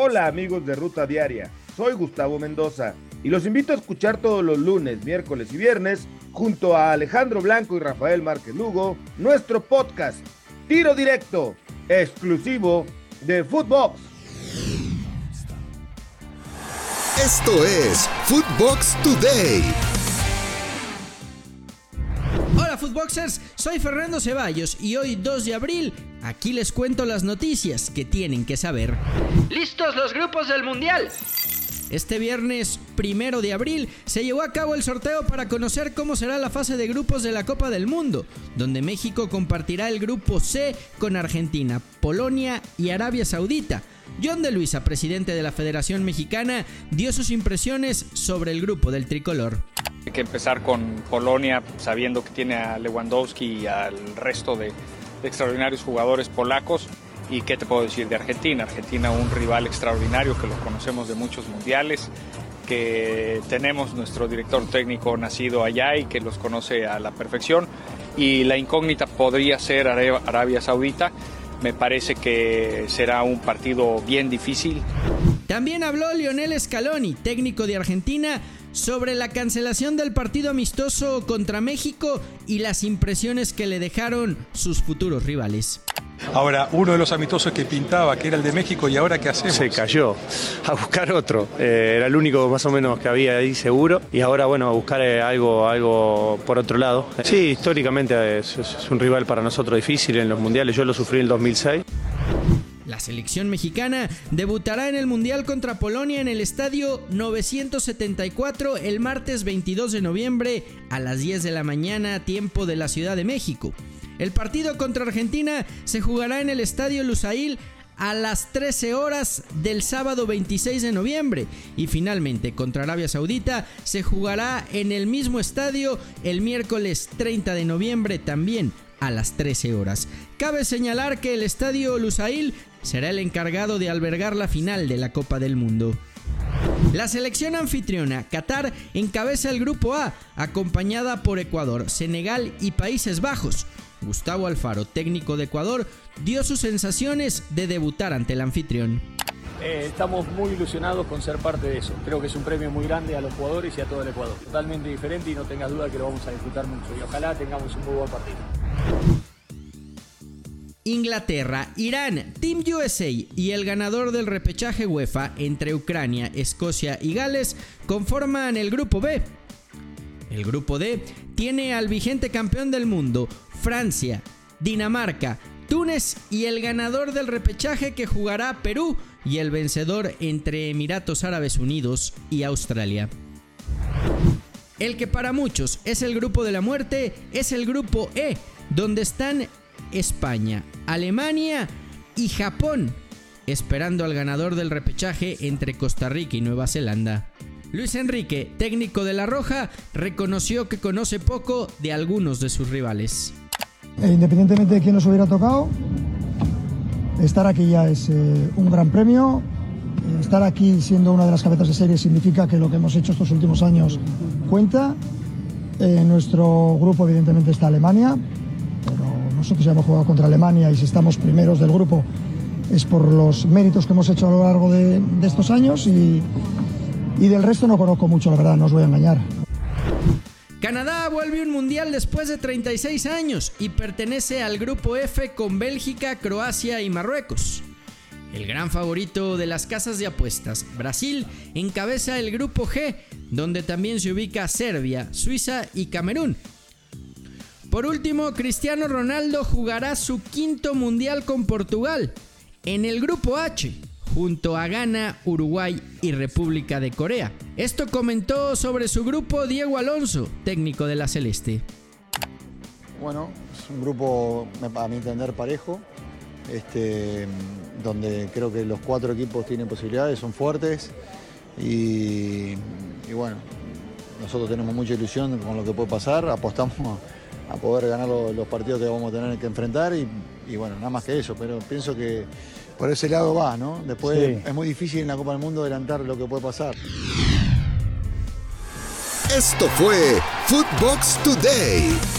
Hola amigos de Ruta Diaria, soy Gustavo Mendoza y los invito a escuchar todos los lunes, miércoles y viernes junto a Alejandro Blanco y Rafael Márquez Lugo nuestro podcast Tiro Directo, exclusivo de Footbox. Esto es Footbox Today. Footboxers, soy Fernando Ceballos y hoy 2 de abril aquí les cuento las noticias que tienen que saber. ¿Listos los grupos del Mundial? Este viernes primero de abril se llevó a cabo el sorteo para conocer cómo será la fase de grupos de la Copa del Mundo, donde México compartirá el grupo C con Argentina, Polonia y Arabia Saudita. John de Luisa, presidente de la Federación Mexicana, dio sus impresiones sobre el grupo del tricolor. Hay que empezar con Polonia, sabiendo que tiene a Lewandowski y al resto de, de extraordinarios jugadores polacos. ¿Y qué te puedo decir de Argentina? Argentina, un rival extraordinario que lo conocemos de muchos mundiales, que tenemos nuestro director técnico nacido allá y que los conoce a la perfección. Y la incógnita podría ser Arabia Saudita. Me parece que será un partido bien difícil. También habló Lionel Scaloni, técnico de Argentina, sobre la cancelación del partido amistoso contra México y las impresiones que le dejaron sus futuros rivales. Ahora, uno de los amistosos que pintaba, que era el de México, ¿y ahora qué hacemos? Se cayó, a buscar otro. Eh, era el único más o menos que había ahí seguro. Y ahora, bueno, a buscar eh, algo, algo por otro lado. Sí, históricamente es, es un rival para nosotros difícil en los mundiales. Yo lo sufrí en el 2006. La selección mexicana debutará en el Mundial contra Polonia en el estadio 974 el martes 22 de noviembre a las 10 de la mañana, tiempo de la Ciudad de México. El partido contra Argentina se jugará en el estadio Lusail a las 13 horas del sábado 26 de noviembre y finalmente contra Arabia Saudita se jugará en el mismo estadio el miércoles 30 de noviembre también a las 13 horas. Cabe señalar que el estadio Lusail será el encargado de albergar la final de la Copa del Mundo. La selección anfitriona, Qatar, encabeza el grupo A, acompañada por Ecuador, Senegal y Países Bajos. Gustavo Alfaro, técnico de Ecuador, dio sus sensaciones de debutar ante el anfitrión. Eh, estamos muy ilusionados con ser parte de eso. Creo que es un premio muy grande a los jugadores y a todo el Ecuador. Totalmente diferente y no tengas duda que lo vamos a disfrutar mucho. Y ojalá tengamos un muy buen partido. Inglaterra, Irán, Team USA y el ganador del repechaje UEFA entre Ucrania, Escocia y Gales conforman el grupo B. El grupo D tiene al vigente campeón del mundo, Francia, Dinamarca, Túnez y el ganador del repechaje que jugará Perú y el vencedor entre Emiratos Árabes Unidos y Australia. El que para muchos es el grupo de la muerte es el grupo E, donde están España, Alemania y Japón, esperando al ganador del repechaje entre Costa Rica y Nueva Zelanda. Luis Enrique, técnico de La Roja, reconoció que conoce poco de algunos de sus rivales. E independientemente de quién nos hubiera tocado, estar aquí ya es eh, un gran premio. Estar aquí siendo una de las cabezas de serie significa que lo que hemos hecho estos últimos años cuenta. En nuestro grupo evidentemente está Alemania, pero nosotros ya hemos jugado contra Alemania y si estamos primeros del grupo es por los méritos que hemos hecho a lo largo de, de estos años y, y del resto no conozco mucho, la verdad, no os voy a engañar. Canadá vuelve un mundial después de 36 años y pertenece al grupo F con Bélgica, Croacia y Marruecos. El gran favorito de las casas de apuestas, Brasil, encabeza el grupo G, donde también se ubica Serbia, Suiza y Camerún. Por último, Cristiano Ronaldo jugará su quinto mundial con Portugal. En el grupo H, junto a Ghana, Uruguay y República de Corea. Esto comentó sobre su grupo Diego Alonso, técnico de la Celeste. Bueno, es un grupo, a mi entender, parejo, este, donde creo que los cuatro equipos tienen posibilidades, son fuertes y, bueno, nosotros tenemos mucha ilusión con lo que puede pasar, apostamos a poder ganar los, partidos que vamos a tener que enfrentar y, bueno, nada más que eso, pero pienso que por ese lado va, ¿no? Después sí. es muy difícil en la Copa del Mundo adelantar lo que puede pasar. Esto fue Footbox Today.